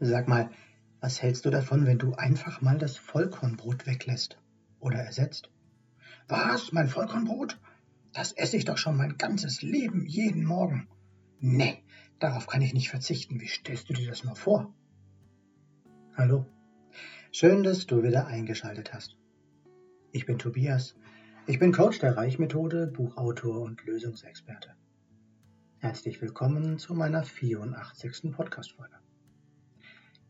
Sag mal, was hältst du davon, wenn du einfach mal das Vollkornbrot weglässt oder ersetzt? Was, mein Vollkornbrot? Das esse ich doch schon mein ganzes Leben, jeden Morgen. Nee, darauf kann ich nicht verzichten. Wie stellst du dir das nur vor? Hallo, schön, dass du wieder eingeschaltet hast. Ich bin Tobias. Ich bin Coach der Reichmethode, Buchautor und Lösungsexperte. Herzlich willkommen zu meiner 84. Podcast-Folge.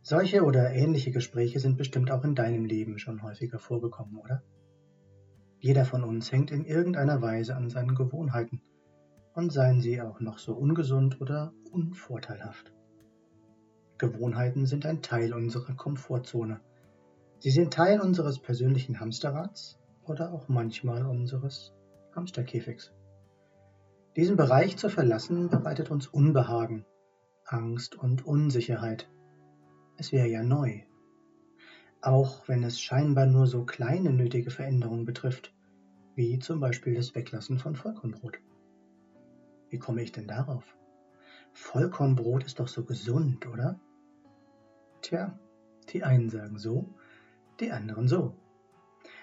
Solche oder ähnliche Gespräche sind bestimmt auch in deinem Leben schon häufiger vorgekommen, oder? Jeder von uns hängt in irgendeiner Weise an seinen Gewohnheiten und seien sie auch noch so ungesund oder unvorteilhaft. Gewohnheiten sind ein Teil unserer Komfortzone. Sie sind Teil unseres persönlichen Hamsterrads oder auch manchmal unseres Hamsterkäfigs. Diesen Bereich zu verlassen bereitet uns Unbehagen, Angst und Unsicherheit. Es wäre ja neu. Auch wenn es scheinbar nur so kleine nötige Veränderungen betrifft, wie zum Beispiel das Weglassen von Vollkornbrot. Wie komme ich denn darauf? Vollkornbrot ist doch so gesund, oder? Tja, die einen sagen so, die anderen so.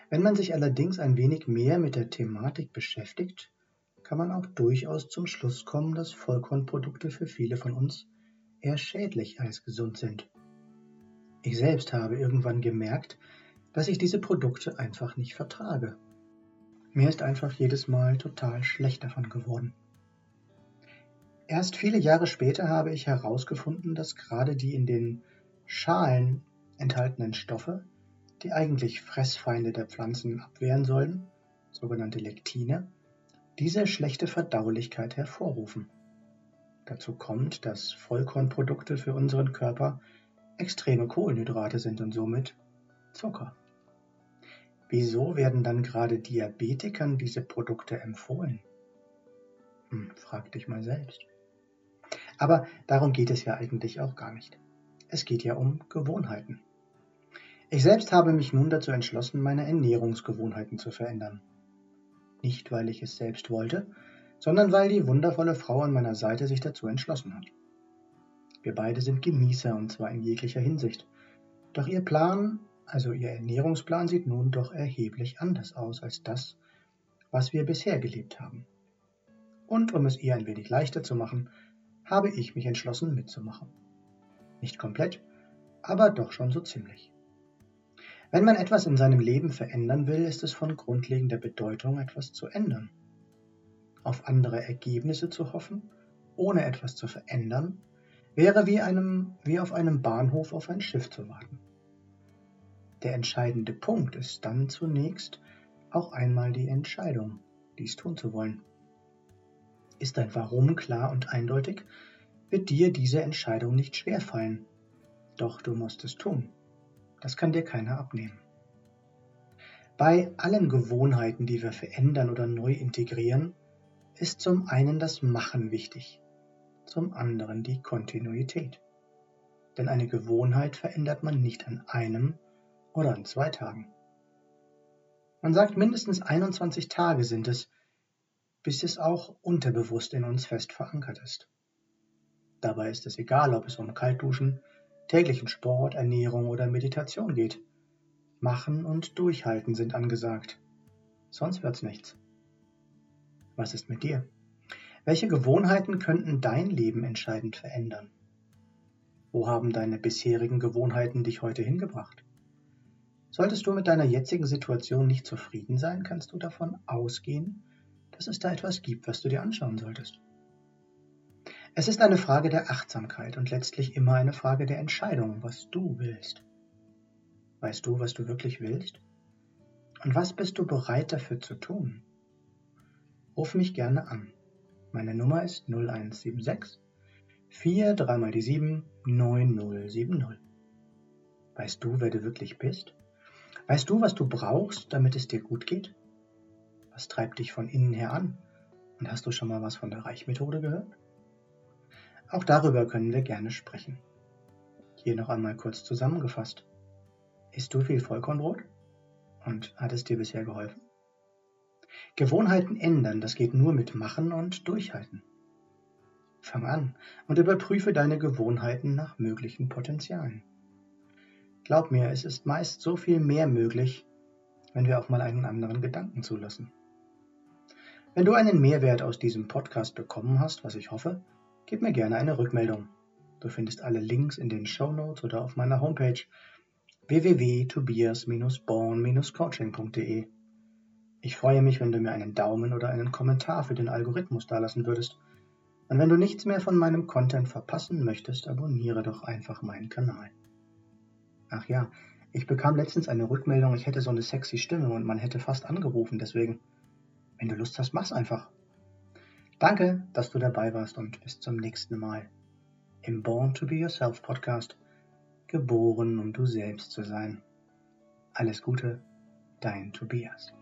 Wenn man sich allerdings ein wenig mehr mit der Thematik beschäftigt, kann man auch durchaus zum Schluss kommen, dass Vollkornprodukte für viele von uns eher schädlich als gesund sind. Ich selbst habe irgendwann gemerkt, dass ich diese Produkte einfach nicht vertrage. Mir ist einfach jedes Mal total schlecht davon geworden. Erst viele Jahre später habe ich herausgefunden, dass gerade die in den Schalen enthaltenen Stoffe, die eigentlich Fressfeinde der Pflanzen abwehren sollen, sogenannte Lektine, diese schlechte Verdaulichkeit hervorrufen. Dazu kommt, dass Vollkornprodukte für unseren Körper extreme Kohlenhydrate sind und somit Zucker. Wieso werden dann gerade Diabetikern diese Produkte empfohlen? Hm, frag dich mal selbst. Aber darum geht es ja eigentlich auch gar nicht. Es geht ja um Gewohnheiten. Ich selbst habe mich nun dazu entschlossen, meine Ernährungsgewohnheiten zu verändern. Nicht, weil ich es selbst wollte, sondern weil die wundervolle Frau an meiner Seite sich dazu entschlossen hat. Wir beide sind Genießer und zwar in jeglicher Hinsicht. Doch ihr Plan, also ihr Ernährungsplan, sieht nun doch erheblich anders aus als das, was wir bisher gelebt haben. Und um es ihr ein wenig leichter zu machen, habe ich mich entschlossen mitzumachen. Nicht komplett, aber doch schon so ziemlich. Wenn man etwas in seinem Leben verändern will, ist es von grundlegender Bedeutung, etwas zu ändern. Auf andere Ergebnisse zu hoffen, ohne etwas zu verändern, wäre wie, einem, wie auf einem Bahnhof auf ein Schiff zu warten. Der entscheidende Punkt ist dann zunächst auch einmal die Entscheidung, dies tun zu wollen. Ist dein Warum klar und eindeutig, wird dir diese Entscheidung nicht schwerfallen. Doch du musst es tun. Das kann dir keiner abnehmen. Bei allen Gewohnheiten, die wir verändern oder neu integrieren, ist zum einen das Machen wichtig zum anderen die Kontinuität. Denn eine Gewohnheit verändert man nicht an einem oder an zwei Tagen. Man sagt, mindestens 21 Tage sind es, bis es auch unterbewusst in uns fest verankert ist. Dabei ist es egal, ob es um Kaltduschen, täglichen Sport, Ernährung oder Meditation geht. Machen und durchhalten sind angesagt. Sonst wird's nichts. Was ist mit dir? Welche Gewohnheiten könnten dein Leben entscheidend verändern? Wo haben deine bisherigen Gewohnheiten dich heute hingebracht? Solltest du mit deiner jetzigen Situation nicht zufrieden sein, kannst du davon ausgehen, dass es da etwas gibt, was du dir anschauen solltest. Es ist eine Frage der Achtsamkeit und letztlich immer eine Frage der Entscheidung, was du willst. Weißt du, was du wirklich willst? Und was bist du bereit dafür zu tun? Ruf mich gerne an. Meine Nummer ist 0176 4 3 mal die 7 9070. Weißt du, wer du wirklich bist? Weißt du, was du brauchst, damit es dir gut geht? Was treibt dich von innen her an? Und hast du schon mal was von der Reichmethode gehört? Auch darüber können wir gerne sprechen. Hier noch einmal kurz zusammengefasst. Isst du viel Vollkornbrot? Und hat es dir bisher geholfen? Gewohnheiten ändern, das geht nur mit Machen und Durchhalten. Fang an und überprüfe deine Gewohnheiten nach möglichen Potenzialen. Glaub mir, es ist meist so viel mehr möglich, wenn wir auch mal einen anderen Gedanken zulassen. Wenn du einen Mehrwert aus diesem Podcast bekommen hast, was ich hoffe, gib mir gerne eine Rückmeldung. Du findest alle Links in den Show Notes oder auf meiner Homepage www.tobias-born-coaching.de. Ich freue mich, wenn du mir einen Daumen oder einen Kommentar für den Algorithmus dalassen würdest. Und wenn du nichts mehr von meinem Content verpassen möchtest, abonniere doch einfach meinen Kanal. Ach ja, ich bekam letztens eine Rückmeldung, ich hätte so eine sexy Stimme und man hätte fast angerufen, deswegen, wenn du Lust hast, mach's einfach. Danke, dass du dabei warst und bis zum nächsten Mal im Born to Be Yourself Podcast, geboren, um du selbst zu sein. Alles Gute, dein Tobias.